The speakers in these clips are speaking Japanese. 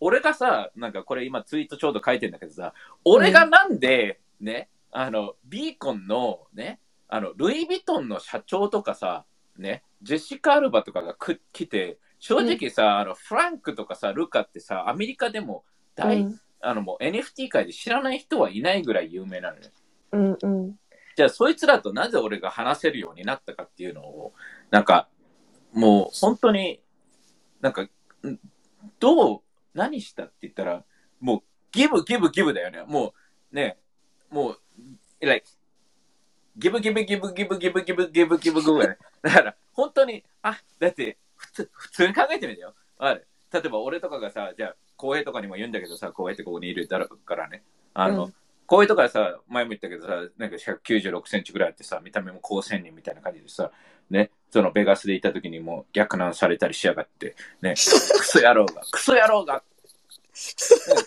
俺がさ、なんかこれ今ツイートちょうど書いてんだけどさ、俺がなんで、ね、あの、ビーコンのね、あの、ルイ・ヴィトンの社長とかさ、ね、ジェシカ・アルバとかがく来て、正直さ、あの、フランクとかさ、ルカってさ、アメリカでも大、うんあの、もう NFT 界で知らない人はいないぐらい有名なのよ。うんうん。じゃあ、そいつらとなぜ俺が話せるようになったかっていうのを、なんか、もう本当に、なんか、んどう、何したって言ったら、もう、ギブ、ギブ、ギブだよね。もう、ね、もう、like、ギブ、ギブ、ギブ、ギブ、ギブ、ギブ、ギブ、ギブ、ギブだね。だから、本当に、あ、だって、普通、普通に考えてみてよ。ある。例えば、俺とかがさ、じゃあ、浩平とかにも言うんだけどさ、浩平ってここにいるだろうからね。あの、うんこういうとかさ、前も言ったけどさ、なんか196センチぐらいあってさ、見た目も高青年みたいな感じでさ、ね、そのベガスでいた時にもう逆難されたりしやがって、ね、クソ野郎が、クソ野郎が、ね、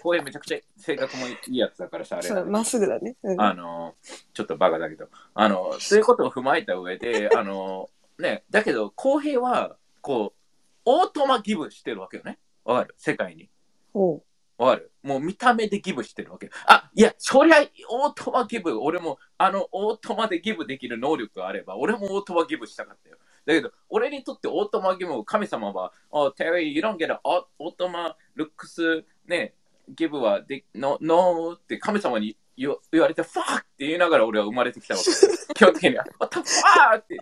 こういうめちゃくちゃ性格もいいやつだからさ、あれそう、まっすぐだね。うんあの、ちょっとバカだけど、あの、そういうことを踏まえた上で、あの、ね、だけど、公平は、こう、オートマギブしてるわけよね。わかる？世界に。ほわかる？もう見た目でギブしてるわけ。あ、いや、そりゃ、オートマギブ、俺も、あの、オートマでギブできる能力があれば、俺もオートマギブしたかったよ。だけど、俺にとってオートマギブを神様は、oh, Terry, you don't get a オートマルックス、ね、ギブはで、no, no って神様に言わ言われて、ファーって言いながら俺は生まれてきたわけ。基本的には、What the fuck! って。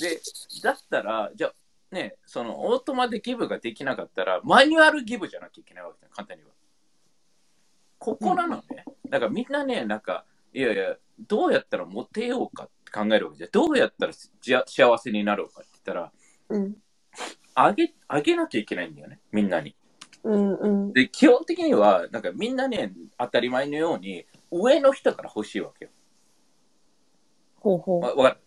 で、だったら、じゃあ、ね、そのオートマでギブができなかったら、マニュアルギブじゃなきゃいけないわけ簡単には。ここなのね。だからみんなね、なんか、いやいや、どうやったらモテようかって考えるわけじゃん。どうやったらじゃ幸せになろうかって言ったら、う。うん。あげ、あげなきゃいけないんだよね、みんなに。うんうん。で、基本的には、なんかみんなね、当たり前のように、上の人から欲しいわけよ。ほうほう。わわか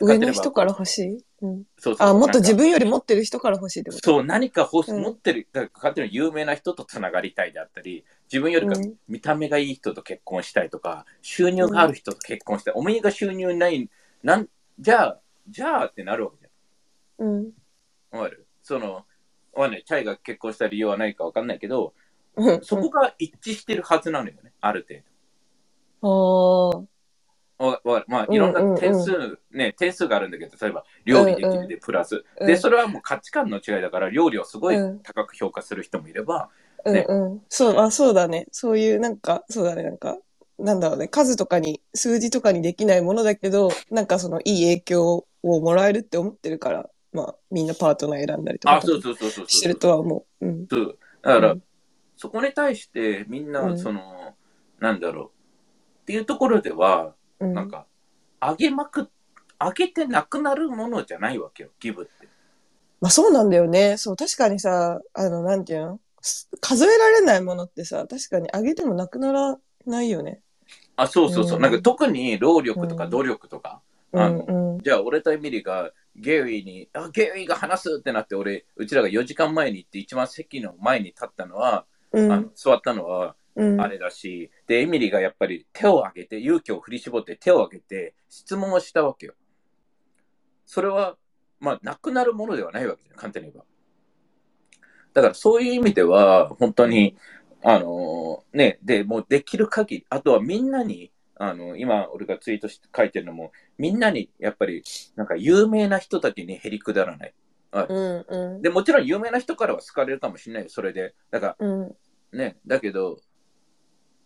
る？上の人から欲しい？うん。そうそうあ、もっと自分より持ってる人から欲しいってこと？そう、何か欲し、うん持ってる、だから勝手に有名な人とつながりたいであったり、自分よりかうん見た目がいい人と結婚したいとか、収入がある人と結婚したい。お前が収入ない、なん、じゃあ、じゃあってなるわけじうん。ゃん。わかる？その、わかんない。チャイが結婚した理由はないかわかんないけど、うん。そこが一致してるはずなのよね、ある程ああ。度。わわかる？まあ、うんいろんな点数、ね、点数があるんだけど、例えば、料理できるでプラス。で、うんそれはもう価値観の違いだから、料理をすごいうん高く評価する人もいれば、うんねうん。そう、あ、そうだね。そういう、なんか、そうだね、なんか、なんだろうね、数とかに、数字とかにできないものだけど、なんかその、いい影響をもらえるって思ってるから、まあ、みんなパートナー選んだりとかあ、そうそうそうそうそう。してるとは思う。うん。そうだから、うんそこに対してみんうなんその、なんだろうっていうところでは、うん。なんか上げまく上げてなくなるものじゃないわけよギブってまあそうなんだよね。そう、確かにさ、あの、なんていうの？す数えられないものってさ、確かにあげてもなくならないよね。あそうそうそう、うんなんか特に労力とかうん努力とか、うあのんうん。じゃあ俺とエミリがゲリーにあゲリーが話すってなって俺うちらが4時間前に行って一番席の前に立ったのは、うん。あの座ったのはうん。あれだし、でエミリーがやっぱり手を挙げて勇気を振り絞って手を挙げて質問をしたわけよそれはまあなくなるものではないわけじゃん簡単に言えばだからそういう意味では本当にあのねでもうできる限りあとはみんなにあの今俺がツイートして書いてるのもみんなにやっぱりなんか有名な人たちにへりくだらないうんうん。でもちろん有名な人からは好かれるかもしれないよそれでだからうん。ね、だけど、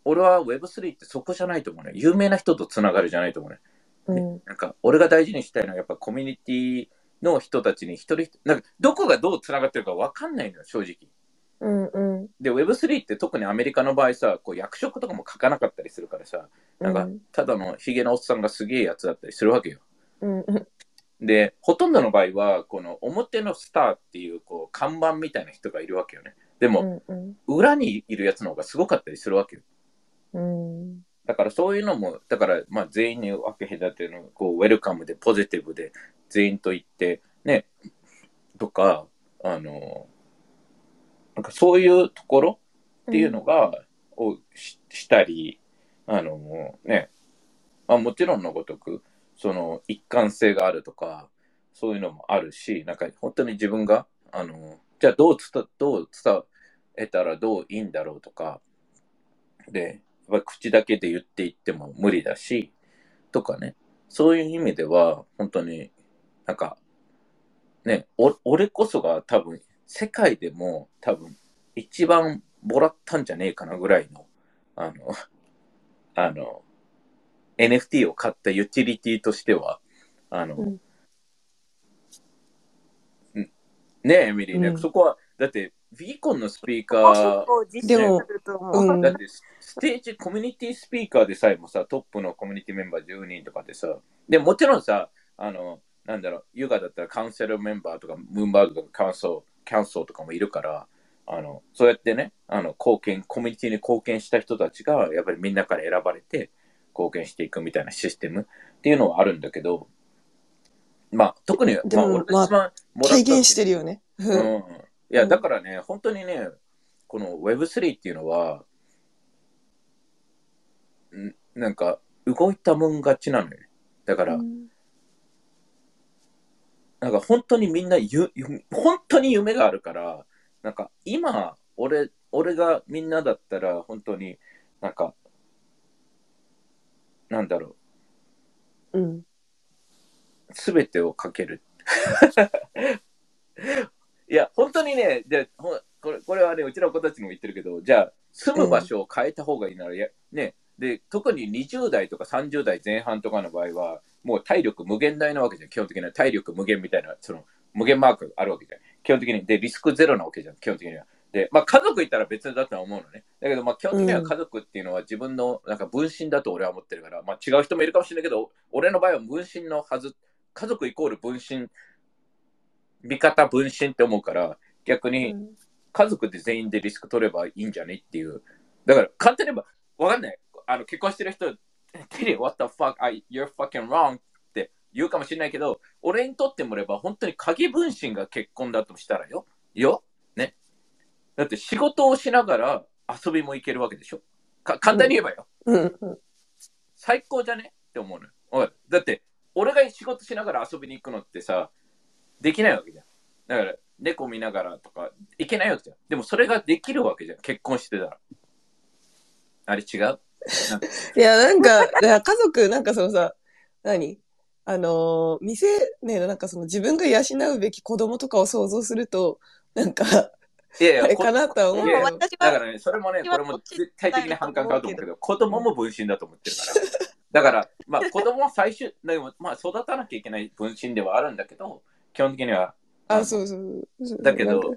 俺は Web3 ってそこじゃないと思うね。有名な人とつながるじゃないと思うね。うん。なんか、俺が大事にしたいのはやっぱコミュニティの人たちに一人なんか、どこがどうつながってるか分かんないのよ、正直。うんうん。で、Web3 って特にアメリカの場合さ、こう役職とかも書かなかったりするからさ、なんか、ただのヒゲのおっさんがすげえやつだったりするわけよ。うんうん。で、ほとんどの場合は、この表のスターっていう、こう、看板みたいな人がいるわけよね。でも、うん裏にいるやつの方がすごかったりするわけよ。うん。だからそういうのも、だからまあ全員に分け隔ての、こう、ウェルカムでポジティブで全員と言って、ね、とか、あの、なんかそういうところっていうのが、をししたり、あの、ね、まあもちろんのごとく、その一貫性があるとか、そういうのもあるし、なんか本当に自分が、あの、じゃあどう伝、どう伝、得たらどういいんだろうとか、で、やっぱ口だけで言っていっても無理だし、とかね。そういう意味では、本当になんか、ね、お俺こそが多分、世界でも多分、一番もらったんじゃねえかなぐらいの、あの、あの、NFT を買ったユーティリティとしては、あの、うん。ねえ、エミリーね、うん。そこは、だって、ビーコンのスピーカ結ー、でもう。うん。だってスステージコミュニティスピーカーでさえもさ、トップのコミュニティメンバー10人とかでさ、でもちろんさ、あの、なんだろう、ユガだったらカウンセルメンバーとか、ムーンバーグとかカウンソー、カウンソーとかもいるから、あの、そうやってね、あの、貢献、コミュニティに貢献した人たちが、やっぱりみんなから選ばれて、貢献していくみたいなシステムっていうのはあるんだけど、まあ、特に、でまあ、俺もまあが一番もらった体現してるよね。ううんん。いや、だからね、本当にね、この Web3 っていうのは、んなんか、動いたもん勝ちなのよね。だから、なんか本当にみんなゆ、ゆ本当に夢があるから、なんか今、俺、俺がみんなだったら、本当になんか、なんだろうん。う、すべてをかける。いや、本当にね、でほんこれこれはね、うちの子たちにも言ってるけど、じゃあ、住む場所を変えた方がいいなら、いやね、で、特に20代とか30代前半とかの場合は、もう体力無限大なわけじゃん、基本的には。体力無限みたいな、その、無限マークあるわけじゃん。基本的に。で、リスクゼロなわけじゃん、基本的には。で、まあ家族いたら別だとは思うのね。だけど、まあ基本的には家族っていうのは自分のなんか分身だと俺は思ってるから、まあ違う人もいるかもしれないけど、俺の場合は分身のはず、家族イコール分身、味方分身って思うから、逆に家族で全員でリスク取ればいいんじゃねっていう。だから簡単に言えば、わかんない。あの結婚してる人、テリー、what the fuck, I, you're fucking wrong って言うかもしれないけど、俺にとってもれば本当に鍵分身が結婚だとしたらよ。よね。だって仕事をしながら遊びも行けるわけでしょ。か簡単に言えばよ。最高じゃね？って思うのよ。わかるだって、俺が仕事しながら遊びに行くのってさ、できないわけじゃん。だから、猫見ながらとか、いけないわけじゃん。でもそれができるわけじゃん。結婚してたら。あれ違う？いや、なんか、家族、なんかそのさ、何？あのー、店、ね、なんかその自分が養うべき子供とかを想像すると、なんか、いやいやあれかなとは思ういやいやけど。私はだからね、それもね、これも絶対的に反感買うと思うけど、子供も分身だと思ってるから。だから、まあ子供は最終、でもまあ育たなきゃいけない分身ではあるんだけど、基本的には。あ、そうそうそう。だけどなんか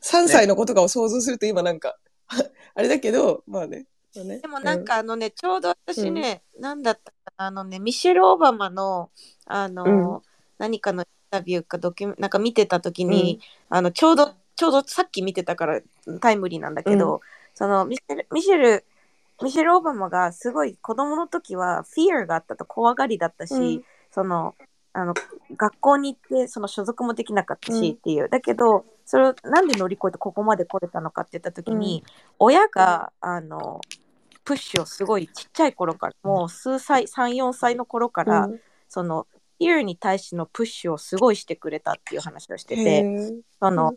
3歳の子とかを想像すると今なんか、あれだけど、まあね。まあね。でもなん、かあのね、ちょうど私ね、なんだったかなあのね、ミシェル・オバマの、あの、何かのインタビューかドキュメなんか見てた時に、あの、ちょうど、ちょうどさっき見てたからタイムリーなんだけど、うそのミシェル、ミシェル、ミシェル・オバマがすごい子供の時はフィアがあったと怖がりだったし、うん。そのあの学校に行ってその所属もできなかったうん。しっていう、だけどそれをなんで乗り越えてここまで来れたのかって言った時に、親があのプッシュをすごいちっちゃい頃からもう数歳34歳の頃から、うん。そのフィアに対してのプッシュをすごいしてくれたっていう話をしてへてー。その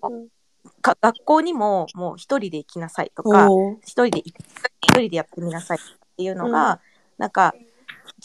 か学校にももう一人で行きなさいとか一人で一人でやってみなさいっていうのが、うん。なんか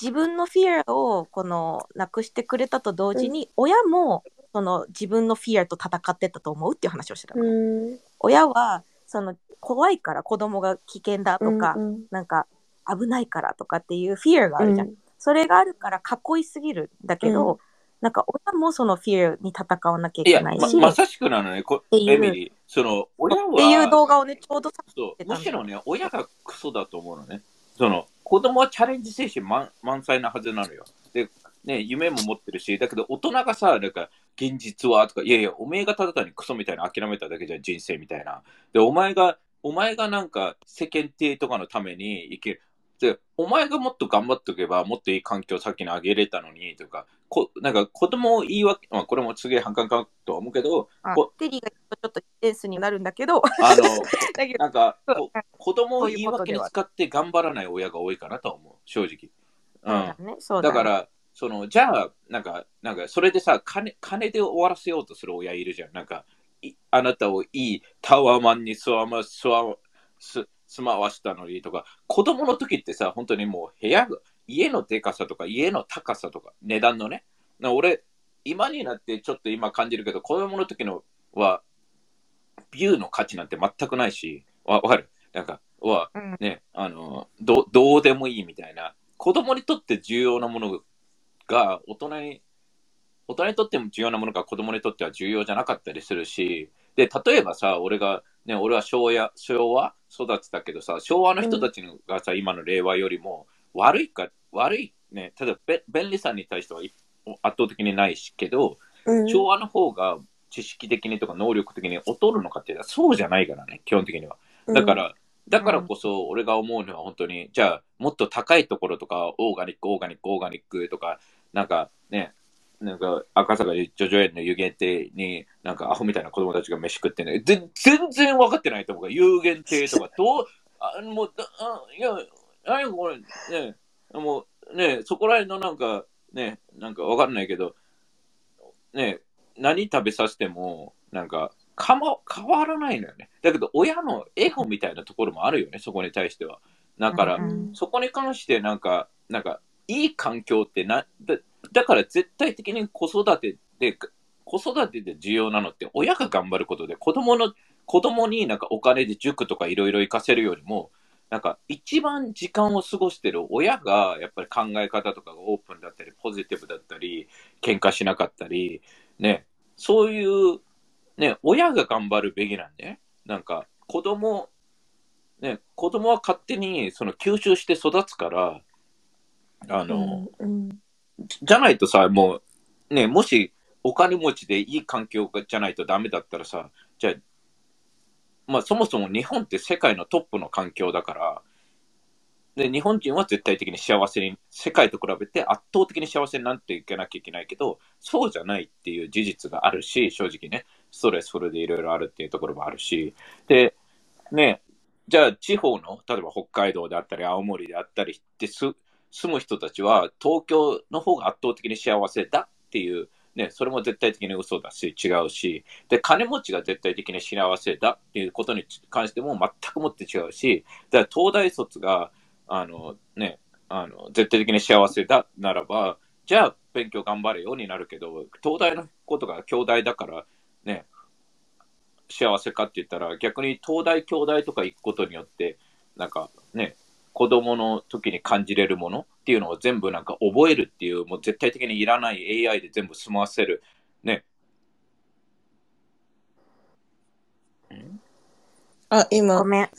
自分のフィアをこのなくしてくれたと同時に、親もその自分のフィアと戦ってたと思うっていう話をしてたの、うん。親はその怖いから子供が危険だとか、うんなんか危ないからとかっていうフィアがあるじゃん、それがあるから囲いすぎるんだけど、うん。なんか親もそのフィアに戦わなきゃいけないし、まさしくなのね、こエミリー。その、親は、っていう動画をねちょうどさそうむしろね、親がクソだと思うのね。その、子供はチャレンジ精神満満載なはずなのよ。で、ね、夢も持ってるし、だけど大人がさ、なんか、現実はとか、いやいや、おめえがただ単にクソみたいな諦めただけじゃん、人生みたいな。で、お前が、お前がなんか世間体とかのために生きる。で、お前がもっと頑張っておけば、もっといい環境を先にあげれたのに、とか、こなんか子供を言い訳、まあ、これもすげえ反感かとは思うけど、テリーがちょっとエースになるんだけどあの、なんか子供を言いう訳に使って頑張らない親が多いかなとは思う、正直。うん。ね、そうだねだから、その、じゃあ、なんか、なんか、それでさ、金、金で終わらせようとする親いるじゃん。なんか、あなたをいいタワーマンに住ま住ます住まわしたのにとか、子供の時ってさ、本当にもう部屋が、家のでかさとか、家の高さとか、値段のね。な俺、今になってちょっと今感じるけど、子供の時のは、ビューの価値なんて全くないし、わわかる？なんか、は、ね、あのど、どうでもいいみたいな。子供にとって重要なものがが、大人に、大人にとっても重要なものが子供にとっては重要じゃなかったりするし、で、例えばさ、俺が、ね、俺は昭和、昭和？育ちだけどさ、昭和の人たちのがさ、今の令和よりも悪いか、悪い、ね、ただべ便利さに対しては圧倒的にないしけど、うん。昭和の方が知識的にとか能力的に劣るのかってそうじゃないからね、基本的には。だか、ら、だからこそ俺が思うのは本当に、じゃあもっと高いところとか、オーガニック、オーガニック、オーガニックとか、なんかね、なんか赤坂でジョジョ園の湯限定に、なんかアホみたいな子供たちが飯食ってね、ぜ全然分かってないと思うから、有限定とか、どう、あもう、だあいや、何これ、ね、もうね、そこら辺のなんか、ね、なんか分かんないけど、ね、何食べさせても、なんか、かま、変わらないのよね。だけど、親のエゴみたいなところもあるよね、そこに対しては。だから、うん。そこに関して、なんか、なんか、いい環境ってな、だだから絶対的に子育てで、子育てで重要なのって、親が頑張ることで、子供の、子供になんかお金で塾とかいろいろ行かせるよりも、なんか一番時間を過ごしてる親がやっぱり考え方とかがオープンだったり、ポジティブだったり、喧嘩しなかったり、ね、そういう、ね、親が頑張るべきなんで、なんか子供、ね、子供は勝手にその吸収して育つから、あの、うんじゃないとさ、もう、ね、もしお金持ちでいい環境じゃないとダメだったらさ、じゃあ、まあそもそも日本って世界のトップの環境だから、で、日本人は絶対的に幸せに、世界と比べて圧倒的に幸せになっていかなきゃいけないけど、そうじゃないっていう事実があるし、正直ね、ストレスフルでいろいろあるっていうところもあるし、で、ね、じゃあ地方の、例えば北海道であったり、青森であったりってす住む人たちは、東京の方が圧倒的に幸せだっていう、ね、それも絶対的に嘘だし、違うし、で、金持ちが絶対的に幸せだっていうことに関しても全くもって違うし、だから東大卒が、あの、ね、あの、絶対的に幸せだならば、じゃあ勉強頑張れようになるけど、東大のことが兄弟だから、ね、幸せかって言ったら、逆に東大、兄弟とか行くことによって、なんかね、子供の時に感じれるものっていうのを全部なんか覚えるっていう、もう絶対的にいらない AI で全部済ませる。ね。んあ、今ご、めん。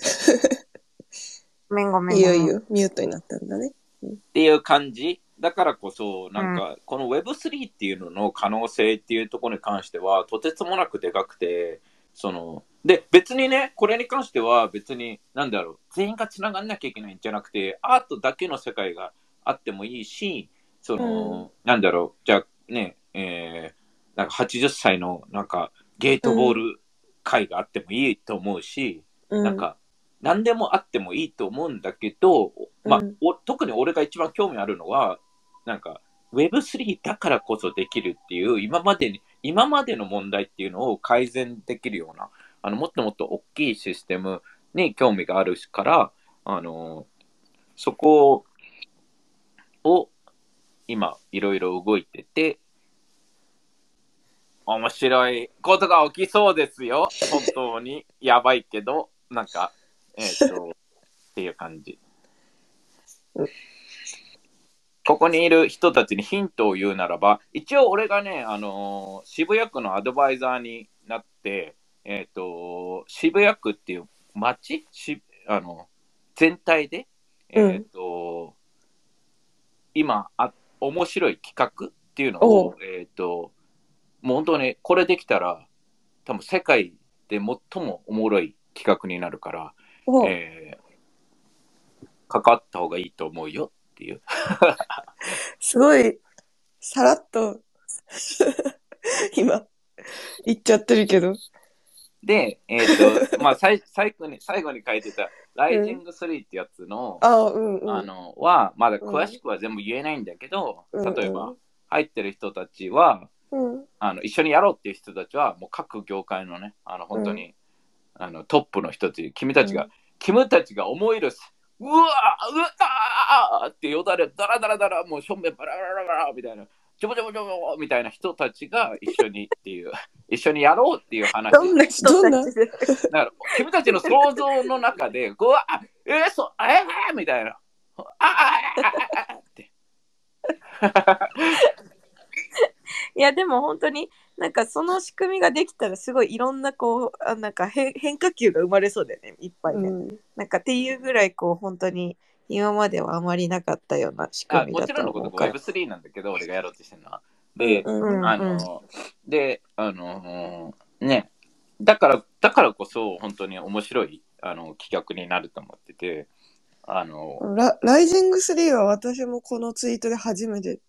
ごめんごめん。いいよいいよ、ミュートになったんだね。っていう感じだからこそ、なんか、この Web3 っていうのの可能性っていうところに関しては、とてつもなくでかくて、その、で、別にね、これに関しては別に、なんだろう、全員が繋がんなきゃいけないんじゃなくて、アートだけの世界があってもいいし、その、なんだろう、じゃあね、えー、なんか80歳のなんかゲートボール会があってもいいと思うし、うん、なんか、何でもあってもいいと思うんだけど、まあうんお特に俺が一番興味あるのは、なんか、Web3 だからこそできるっていう、今までに、今までの問題っていうのを改善できるような、あの、もっともっと大きいシステムに興味があるから、あの、そこを、今、いろいろ動いてて、面白いことが起きそうですよ。本当に。やばいけど、なんか、えっ、と、っていう感じ。ここにいる人たちにヒントを言うならば、一応俺がね、あのー渋谷区のアドバイザーになって、えっ、と、渋谷区っていう街？しあの全体で、えっ、と、今あ、面白い企画っていうのおを、えっ、と、もう本当にこれできたら、多分世界で最もおもろい企画になるから、おえー関わった方がいいと思うよっていう。すごい、さらっと、今、言っちゃってるけど。で、えっ、と、まあ、最最後に、最後に書いてた、ライジング3ってやつの、あうんうん。あの、は、まだ詳しくは全部言えないんだけど、うん例えば、入ってる人たちは、うん。あの一緒にやろうっていう人たちは、もう各業界のね、あの本当に、あのトップの人たち、君たちが、うん。君たちが思い出す、うわーうわーってよだれ、だらだらだら、もう正面バラバラバラバラみたいな、ちょぼちょぼちょぼみたいな人たちが一緒にっていう、一緒にやろうっていう話。どんな人たち？で。だから君たちの想像の中で、うわえー、そえー、みたいな。ああああって。いやでも本当になんかその仕組みができたらすごいいろんなこうあなんか変変化球が生まれそうだよねいっぱいね、うん。なんかっていうぐらいこう本当に今まではあまりなかったような仕あ組みだもちろんのことと思うから Web3 なんだけど、俺がやろうとしてるのは。で、うんうんあの、で、あの、ね、だから、だからこそ本当に面白いあの企画になると思ってて、あの、ラライジング3は私もこのツイートで初めて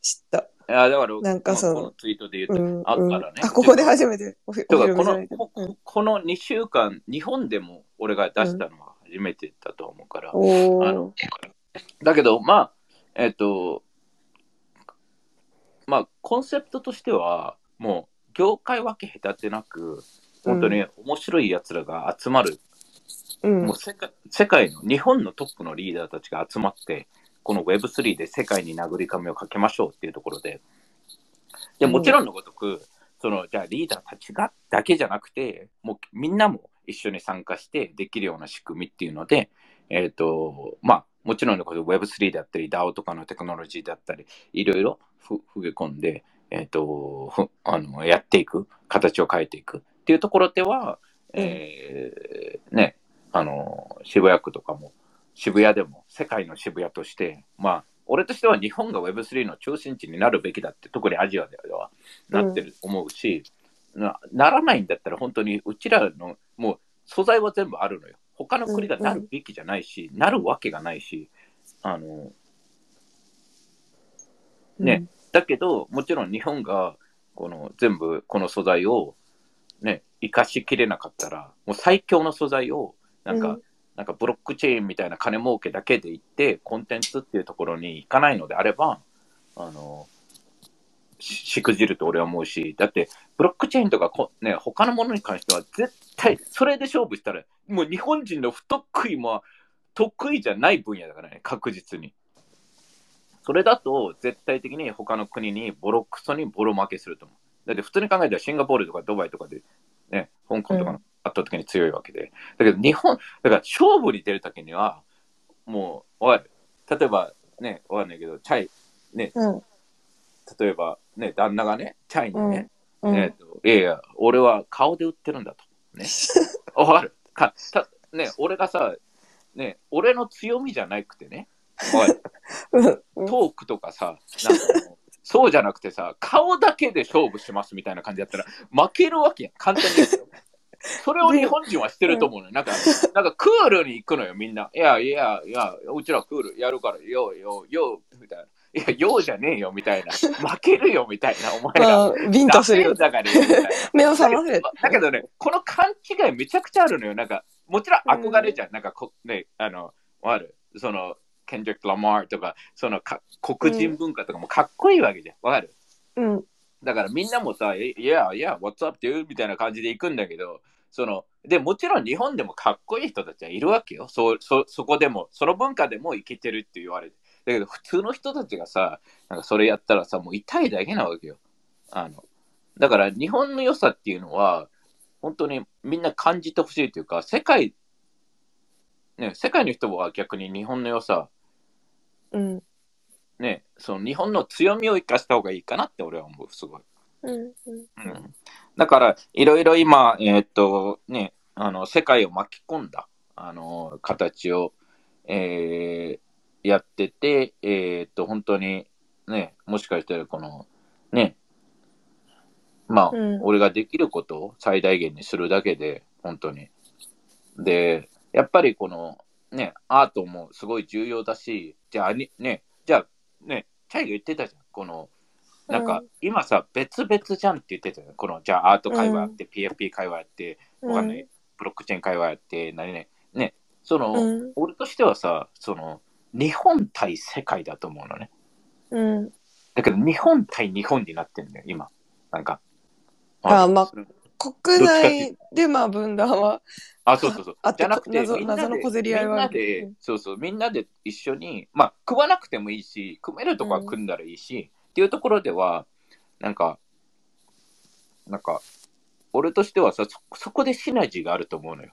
知った。いやだから、なんかそのこのツイートで言うと、うん。あうんからねあ、ここで初めておひお披露だからこの。ここの2週間、日本でも俺が出したのは初めてだと思うから、おあのー。だけど、まあ、えっ、と、まあ、コンセプトとしては、もう、業界分け隔てなく、本当に面白い奴らが集まる、うん。もう世界世界の、日本のトップのリーダーたちが集まって、この Web3 で世界に殴り込みをかけましょうっていうところで、でもちろんのごとく、そのじゃあリーダーたちがだけじゃなくて、もうみんなも一緒に参加してできるような仕組みっていうので、えっ、と、まあ、もちろんのこと Web3 だったり、DAO とかのテクノロジーだったり、いろいろふふげ込んで、えっ、とふあの、やっていく、形を変えていくっていうところでは、えーね、あの、渋谷区とかも、渋谷でも世界の渋谷として、まあ、俺としては日本が Web3 の中心地になるべきだって、特にアジアではなってると思うし、なならないんだったら本当にうちらのもう素材は全部あるのよ。他の国がなるべきじゃないし、なるわけがないし、あの、ね、だけど、もちろん日本がこの全部この素材をね、生かしきれなかったら、もう最強の素材をなんか、うん。なんかブロックチェーンみたいな金儲けだけで行って、コンテンツっていうところに行かないのであれば、あの、ししくじると俺は思うし、だって、ブロックチェーンとかこ、ね、他のものに関しては絶対、それで勝負したら、もう日本人の不得意も得意じゃない分野だからね、確実に。それだと、絶対的に他の国にボロクソにボロ負けすると思う。だって普通に考えたらシンガポールとかドバイとかで、ね、香港とかの圧倒的に強いわけで。だけど日本、だから勝負に出るときには、もう、わかる。例えば、ね、わかんないけど、チャイ、ね、うん。例えば、ね、旦那がね、チャイにね、うん。えっ、と、いやいや、俺は顔で売ってるんだと。ね。わかるかたね、俺がさ、ね、俺の強みじゃなくてね。トークとかさ、なんかそうじゃなくてさ、顔だけで勝負しますみたいな感じだったら、負けるわけやん、簡単に。それを日本人はしてると思うのよ。なんか、なんかクールに行くのよ、みんな。いやいやいや、うちらクールやるから、よよよみたいな。いや、ようじゃねえよ、みたいな。負けるよ、みたいな。お前ら。まあ、ビンタするよ。だから。目を覚ませる。だけどね、この勘違いめちゃくちゃあるのよ。なんか、もちろん憧れじゃん。なんかこ、ね、あの、ある。その、ケンドリック・ラマーとか、そのか黒人文化とかもかっこいいわけじゃん。わかるうん。だからみんなもさ、いやいや、what's up, dude? みたいな感じで行くんだけど、その、で、もちろん日本でもかっこいい人たちはいるわけよ。そ、そ、そこでも、その文化でもいけてるって言われて。だけど、普通の人たちがさ、なんかそれやったらさ、もう痛いだけなわけよ。あの、だから日本の良さっていうのは、本当にみんな感じてほしいというか、世界、ね、世界の人は逆に日本の良さ、うん。ね、その日本の強みを生かした方がいいかなって俺は思う、すごい。うん。うん。うんだから、いろいろ今、えーっと、ね、あの、世界を巻き込んだ、あの、形を、えーやってて、えーっと、本当に、ね、もしかしたらこの、ね、まあ、うん。俺ができることを最大限にするだけで、本当に。で、やっぱりこの、ね、アートもすごい重要だし、じゃあ、にね、じゃあ、ね、チャイが言ってたじゃん、この、なんか、うん。今さ、別々じゃんって言ってたよ。この、じゃあ、アート会話やって、PFP 会話やって、わかんない、ブロックチェーン会話やって、何ね、ね、その、うん。俺としてはさ、その、日本対世界だと思うのね。うん。だけど日本対日本になってんだよ、今。なんか。あまあそれ国内でまあ分断はあ、そうそうそう。あじゃなくて、謎みんなで謎の小競り合いはあるそうそう、みんなで一緒に、まあ、組まなくてもいいし、組めるとこは組んだらいいし、っていうところでは、なんか、なんか、俺としてはさ、そそこでシナジーがあると思うのよ。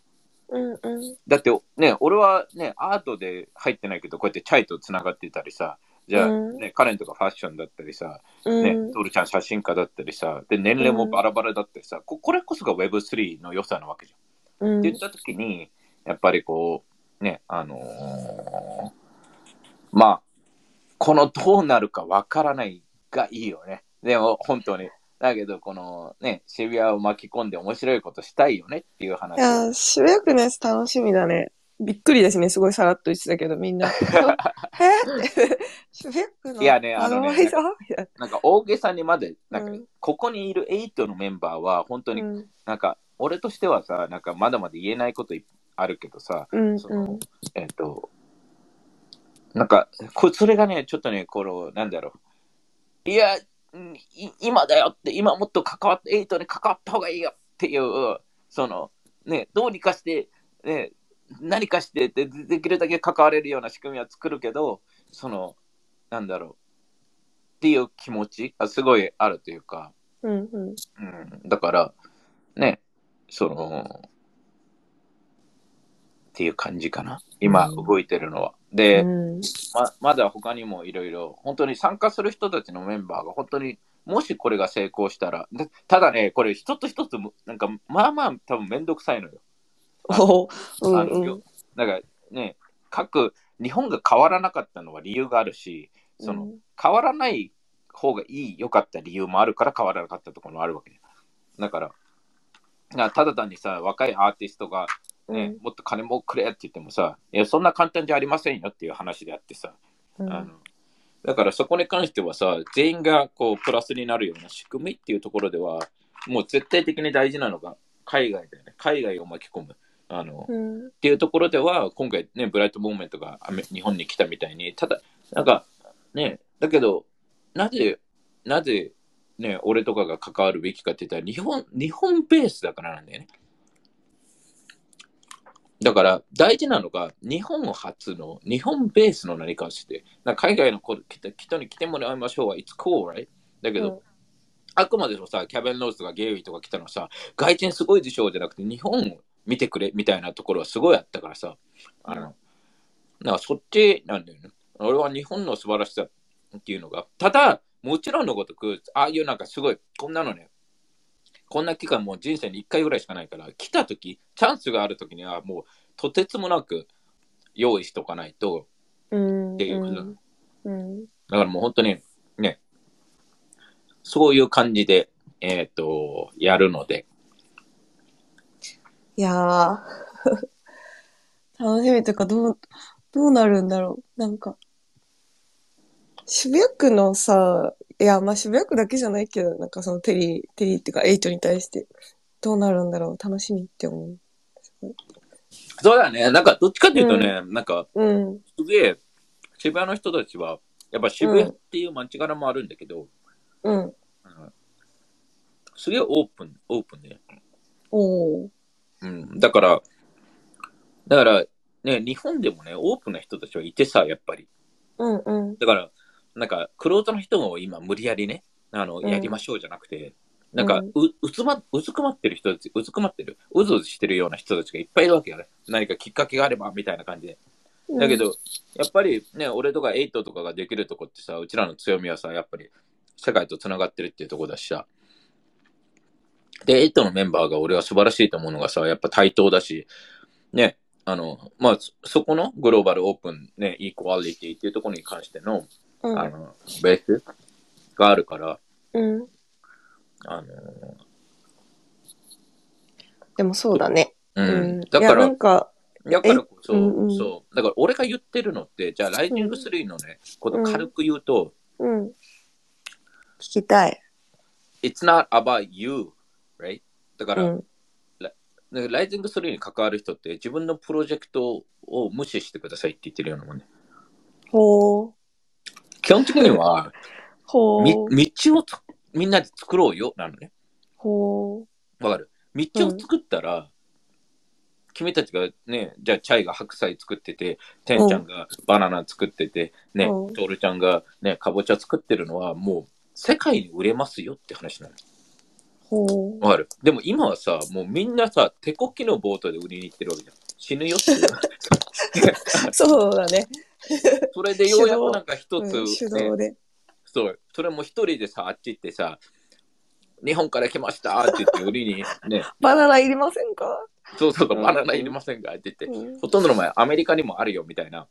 うんうんだってね、俺はね、アートで入ってないけど、こうやってチャイとつながってたりさ、じゃあ、うんね、カレンとかファッションだったりさ、うんね、トールちゃん写真家だったりさ、で、年齢もバラバラだったりさ、ここれこそが Web3 の良さなわけじゃん。うんって言ったときに、やっぱりこう、ね、あのーまあ、このどうなるかわからないがいいよね。でも、本当に。だけど、このね、渋谷を巻き込んで面白いことしたいよねっていう話。いやー、渋谷区のやつ楽しみだね。びっくりですね。すごいさらっと言ってたけど、みんな。え？って渋谷区のいやねあのねなんか大げさにまで、なんか、うんここにいる8のメンバーは、本当に、なうんなんか、俺としてはさ、なんかまだまだ言えないこといあるけどさ、うんその、えっ、と、なんか、こそれがね、ちょっとね、この、なんだろう。いや、今だよって、今もっと関わって、エイトに関わった方がいいよっていう、その、ね、どうにかして、ね、何かしてで、でできるだけ関われるような仕組みは作るけど、その、なんだろう。っていう気持ちがすごいあるというか、うんうんうん、だから、ね、その、っていう感じかな。今うん動いてるのは。で、うんままだ他にもいろいろ、本当に参加する人たちのメンバーが本当に、もしこれが成功したら、でただね、これ一つ一つ、なんか、まあまあ多分めんどくさいのよ。おうんあのうんだからね、各、日本が変わらなかったのは理由があるし、その、変わらない方がいい、良かった理由もあるから変わらなかったところもあるわけだから、だからただ単にさ、若いアーティストが、ねもっと金もくれって言ってもさ、いや、そんな簡単じゃありませんよっていう話であってさ、うんあのだからそこに関してはさ、全員がこうプラスになるような仕組みっていうところでは、もう絶対的に大事なのが海外だよね。海外を巻き込む。あの、うんっていうところでは、今回ね、ブライトモーメントが日本に来たみたいに、ただ、なんか、ね、だけど、なぜ、なぜ、ね、俺とかが関わるべきかって言ったら、日本、日本ベースだからなんだよね。だから、大事なのが、日本初の、日本ベースの何かをして、海外の子人に来てもらいましょうは、it's cool, right? だけど、あくまでもさ、キャベン・ローズとかゲイリーとか来たのさ、外人すごいでしょうじゃなくて、日本を見てくれみたいなところはすごいあったからさ、あの、なそっちなんだよね。俺は日本の素晴らしさっていうのが、ただ、もちろんのごとく、ああいうなんかすごい、こんなのね、こんな期間もう人生に1回ぐらいしかないから、来た時チャンスがある時にはもう、とてつもなく用意しとかないと、うんっていううんうんだからもう本当にね、そういう感じで、えっ、と、やるので、いやー。楽しみとか、どう、どうなるんだろう。なんか、渋谷区のさ、いや、まあ渋谷区だけじゃないけど、なんかそのテリー、テリーっていうか、エイトに対して、どうなるんだろう。楽しみって思う。そうだね、なんかどっちかっていうとね、なんかうん。すげえ、渋谷の人たちは、やっぱ渋谷っていう街柄もあるんだけど、うん。うんすげえオープン、オープンで。おー。うん、だから、だから、ね、日本でもね、オープンな人たちはいてさ、やっぱり。うんうん。だから、なんか、クロートの人を今無理やりね、あの、うんやりましょうじゃなくて、なんか、うんう、うつま、うずくまってる人たち、うずくまってる、うずうずしてるような人たちがいっぱいいるわけよね。何かきっかけがあれば、みたいな感じで。だけど、やっぱりね、俺とかエイトとかができるとこってさ、うちらの強みはさ、やっぱり世界と繋がってるっていうところだしさ。で、エイトのメンバーが俺は素晴らしいと思うのがさ、やっぱ対等だし、ね、あの、まあ、そそこのグローバルオープン、ね、イコアリティっていうところに関しての、うん、あの、ベースがあるから、うん。あの、でもそうだね。うん。うん。だからいやなん、か、だからこそ、うんうんそう。だから俺が言ってるのって、じゃあ、ライジング3のね、こと軽く言うと、うん。聞きたい。It's not about you, right? だから、うん。でライジング3に関わる人って自分のプロジェクトを無視してくださいって言ってるようなもんね。ほう。基本的には、みほう。道をつみんなで作ろうよなのね。ほわかる？道を作ったら、君たちがね、じゃあチャイが白菜作ってて、てんちゃんがバナナ作ってて、ね、うんトールちゃんがね、かぼちゃ作ってるのはもう世界に売れますよって話なの。う。ほう。わかる？でも今はさ、もうみんなさ、手こきのボートで売りに行ってるわけじゃん。死ぬよって。そうだね。それでようやくなんか一つ、うん、手ね動で。そう、それも一人でさ、あっち行ってさ、日本から来ましたって言って売りにね、バナナいりませんか？そうそうそう、うん。バナナいりませんかって言って、うん。ほとんどの前アメリカにもあるよみたいな。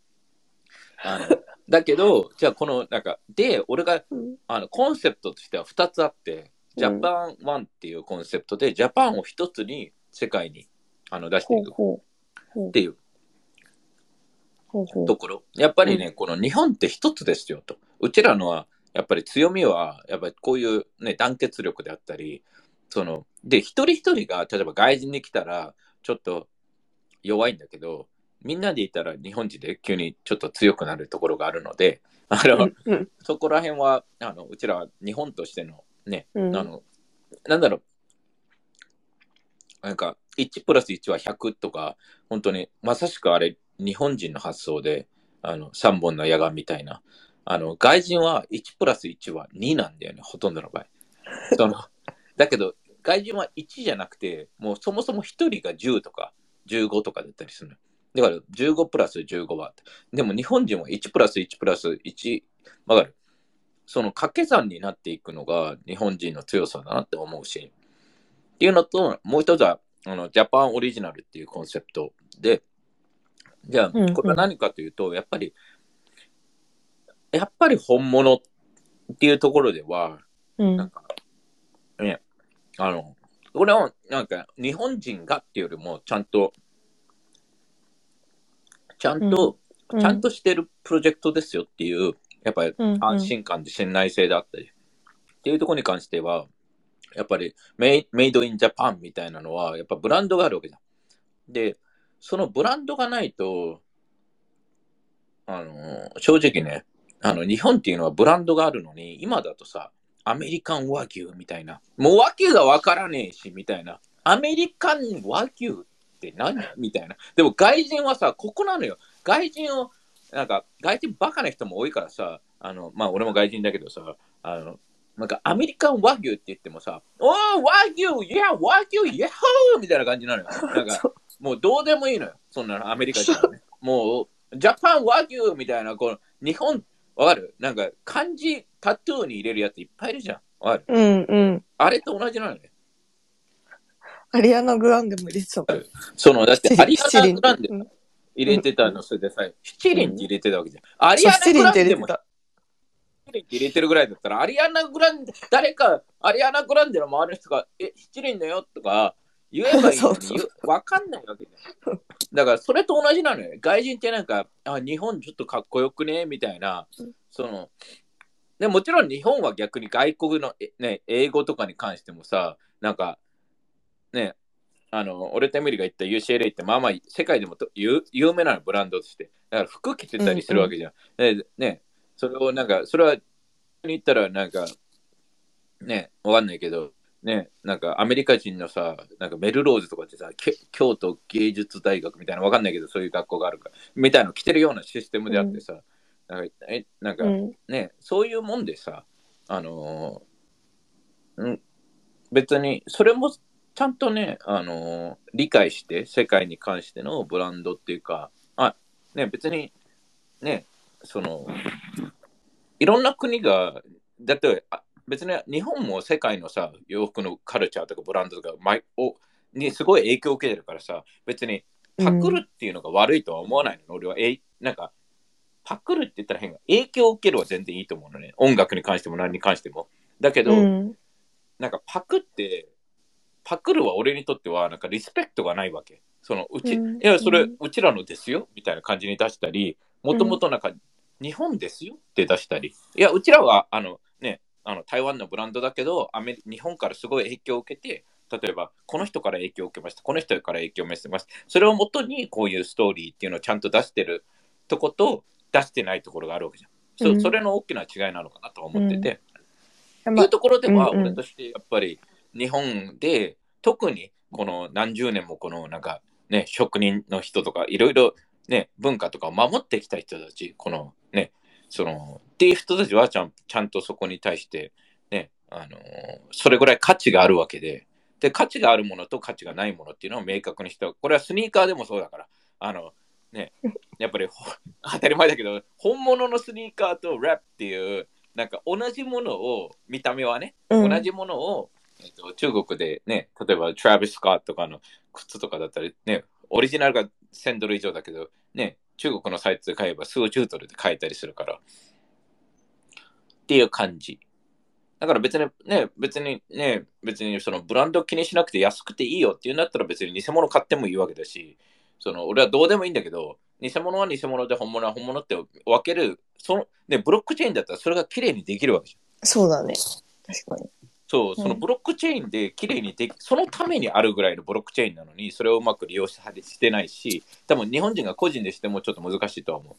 あの だけど、じゃあこのなんか、で、俺がうん。あのコンセプトとしては2つあって、ジャパンワンっていうコンセプトで、ジャパンを一つに世界にあの出していく。っていうところ。やっぱりね、この日本って一つですよと。うちらのは、やっぱり強みは、やっぱりこういうね、団結力であったり、その、で、一人一人が、例えば外人に来たら、ちょっと弱いんだけど、みんなでいたら日本人で急にちょっと強くなるところがあるので、あの、そこら辺は、あの、うちらは日本としてのね、うんあの、なんだろう、なんか、1プラス1は100とか、本当に、まさしくあれ、日本人の発想で、あの、3本の矢がみたいな。あの、外人は1プラス1は2なんだよね、ほとんどの場合。その、だけど、外人は1じゃなくて、もうそもそも1人が10とか15とかだったりするの。だから、15プラス15は。でも、日本人は1プラス1プラス1、わかる？その掛け算になっていくのが日本人の強さだなって思うし。っていうのと、もう一つは、あの、ジャパンオリジナルっていうコンセプトで、じゃあ、これは何かというと、やっぱり、やっぱり本物っていうところでは、うん。なんか、ね、あの、俺はなんか日本人がっていうよりも、ちゃんと、ちゃんと、ちゃんとしてるプロジェクトですよっていう、やっぱり安心感で信頼性だったり、っていうところに関しては、やっぱりメイメイドインジャパンみたいなのは、やっぱブランドがあるわけじゃん。で、そのブランドがないと、あの、正直ね、あの、日本っていうのはブランドがあるのに、今だとさ、アメリカン和牛みたいな、もう訳がわからねえし、みたいな。アメリカン和牛って何？みたいな。でも外人はさ、ここなのよ。外人を、なんか、外人バカな人も多いからさ、あの、まあ、俺も外人だけどさ、あの、なんかアメリカン和牛って言ってもさ、おー、和牛いや、和牛イエホーみたいな感じなのよ。なんか、もうどうでもいいのよ。そんなの アメリカ人はね。もう、ジャパン和牛みたいな、この、日本、わかる？なんか、漢字、タトゥーに入れるやついっぱいいるじゃん。わかる？うんうん。あれと同じなのよ。アリアナ・グランデも入れてたもん。その、だって、アリアナ・グランデうん入れてたの、それでさ、七輪って入れてたわけじゃん。アリアナ・グランデも。七輪って入れてるぐらいだったら、アリアナ・グランデ、誰か、アリアナ・グランデの周りの人が、え、七輪だよとか言えばいいのに 言う、わかんないわけじゃん。だから、それと同じなのよ。外人ってなんか、あ、日本ちょっとかっこよくね？みたいなうん、その、でもちろん日本は逆に外国の、えね、英語とかに関してもさ、なんか、ね、あの、俺とエミリが言った UCLA ってまあまあ世界でもと有有名なのブランドとして。だから服着てたりするわけじゃん。でね、それをなんか、それは、に言ったらなんか、ね、わかんないけど、ね、なんかアメリカ人のさ、なんかメルローズとかってさ、き京都芸術大学みたいなわかんないけど、そういう学校があるから、みたいなの着てるようなシステムであってさ、なんか、え、なんか、うん。ね、そういうもんでさ、あのーうん、別に、それもちゃんとね、あのー理解して、世界に関してのブランドっていうか、あ、ね、別に、ね、その、いろんな国が、だって、あ別に日本も世界のさ、洋服のカルチャーとかブランドとか、まおにすごい影響を受けてるからさ、別にパクるっていうのが悪いとは思わないの、俺は。えなんか、パクるって言ったら変が、影響を受けるは全然いいと思うのね。音楽に関しても何に関しても。だけど、うん。なんかパクって、パクるは俺にとっては、なんかリスペクトがないわけ。そのうち、うんいや、それうん、うちらのですよ、みたいな感じに出したり、もともとなんか、日本ですよって出したり、いや、うちらは、あの、ね、あの台湾のブランドだけどアメリ、日本からすごい影響を受けて、例えば、この人から影響を受けました、この人から影響を受けました。それをもとに、こういうストーリーっていうのをちゃんと出してるとこと、出してないところがあるわけじゃん。そうん。それの大きな違いなのかなと思ってて、っていうところでは、うんうん。俺としてやっぱり日本で特にこの何十年もこのなんかね、職人の人とかいろいろね、文化とかを守ってきた人たち、このね、その、っていう人たちはちゃんちゃんとそこに対してね、あのーそれぐらい価値があるわけで、で、価値があるものと価値がないものっていうのを明確にしておくこれはスニーカーでもそうだから、あの、ね、やっぱりほ 当たり前だけど、本物のスニーカーとラップっていう、なんか同じものを、見た目はね、うん。同じものを、えっと、中国でね、例えばトラビス・スコットとかの靴とかだったり、ね、オリジナルが1000ドル以上だけど、ね、中国のサイトで買えば数十ドルで買えたりするから。っていう感じ。だから別にね、別にね、別にそのブランド気にしなくて安くていいよっていうんだったら別に偽物買ってもいいわけだし、その俺はどうでもいいんだけど、偽物は偽物で本物は本物って分ける、そのね、ブロックチェーンだったらそれが綺麗にできるわけじゃん。そうだね。確かに。そう、んそのブロックチェーンで綺麗にでき、そのためにあるぐらいのブロックチェーンなのに、それをうまく利用ししてないし、多分日本人が個人でしてもちょっと難しいとは思う。っ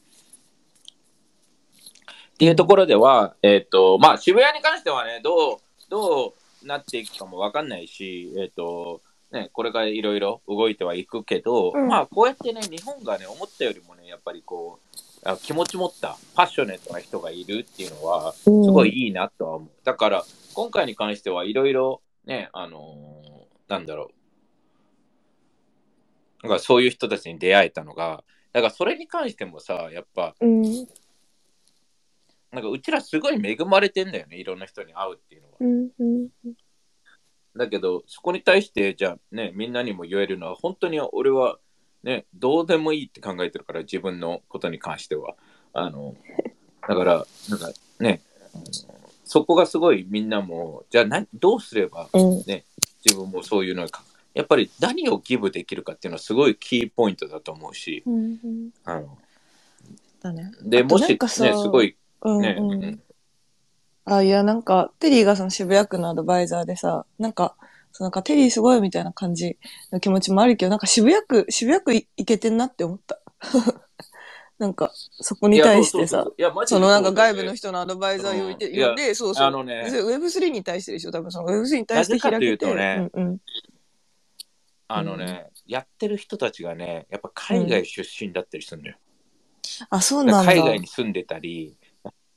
ていうところでは、えっ、と、まあ渋谷に関してはね、どう、どうなっていくかもわかんないし、えっ、と、ね、これからいろいろ動いてはいくけど、うんまあこうやってね、日本がね、思ったよりもね、やっぱりこう、あ気持ち持った、パッショネットな人がいるっていうのは、すすごいいいなとは思う。だから、今回に関してはいろいろね、あのーなんだろう。なんかそういう人たちに出会えたのが、だからそれに関してもさ、やっぱ、うん。なんかうちらすごい恵まれてんだよね、いろんな人に会うっていうのは。うん。うん。だけど、そこに対して、じゃあね、みんなにも言えるのは、本当に俺はね、どうでもいいって考えてるから、自分のことに関しては。あの、だから、なんかね、あのそこがすごいみんなも、じゃあなどうすればうん。自分もそういうのか、やっぱり何をギブできるかっていうのはすごいキーポイントだと思うし、うん。あのだね。で、もしね、すごいうん。ね、うんうんあ、いや、なんか、テリーがその渋谷区のアドバイザーでさ、なんか、そのなんかテリーすごいみたいな感じの気持ちもあるけど、なんか渋谷区、渋谷区いいけてんなって思った。なんか、そこに対してさ、そのなんか外部の人のアドバイザーを呼いて、うんで、そうそう。あのねそれ Web3 に対してでしょ？多分その Web3 に対して開けて。とねうんうん。あのね、やってる人たちがね、やっぱ海外出身だったりするのよ。あ、そうなんだ。海外に住んでたり、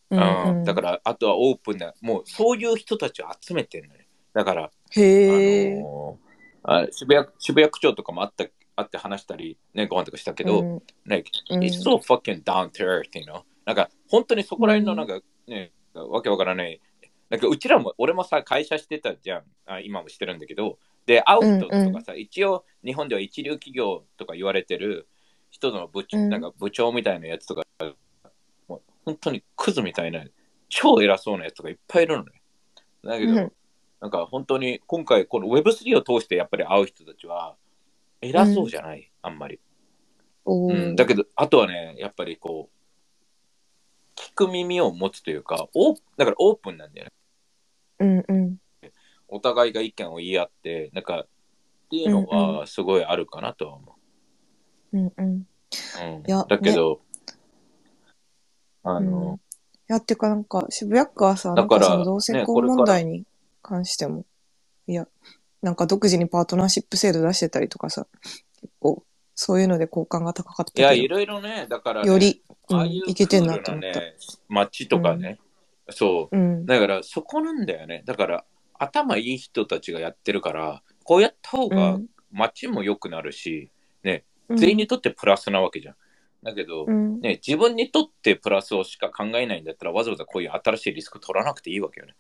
うんうん、だから、あとはオープンな、もうそういう人たちを集めてるのよ。だから、へえ。あのーあ渋谷渋谷区長とかもあった会って話したり、ね、ご飯とかしたけど、うん、like, うん it's so fucking down to earth, you know? なんか、本当にそこら辺のなんか、ね、わけわからない。なんか、うちらも、俺もさ、会社してたじゃん。あ今もしてるんだけど、で、会う人とかさ、一応、日本では一流企業とか言われてる人の部長、うんなんか部長みたいなやつとか、もう本当にクズみたいな、超偉そうなやつとかいっぱいいるのね。だけど、うんなんか本当に今回この Web3 を通してやっぱり会う人たちは偉そうじゃない、あんまり。うん、だけど、あとはね、やっぱりこう、聞く耳を持つというか、オーだからオープンなんだよね。うんうん。お互いが意見を言い合って、なんか、っていうのうんはすごいあるかなとは思うんうん。う。うん、いやだけど、あうんの、いや、ってかなんか、渋谷区はさ、だからなんかその同性これから問題に関しても、いや、なんか独自にパートナーシップ制度出してたりとかさ、結構、そういうので好感が高かったいや、いけろいろね、だから、ど、ね、より、うんああいういけてんなと思った。クールなね、街とかね、そう、うん。だからそこなんだよね。だから頭いい人たちがやってるから、こうやった方うがん街も良くなるし、うん全員にとってプラスなわけじゃん。だけど、うん。ね、自分にとってプラスをしか考えないんだったら、わざわざこういう新しいリスク取らなくていいわけよね。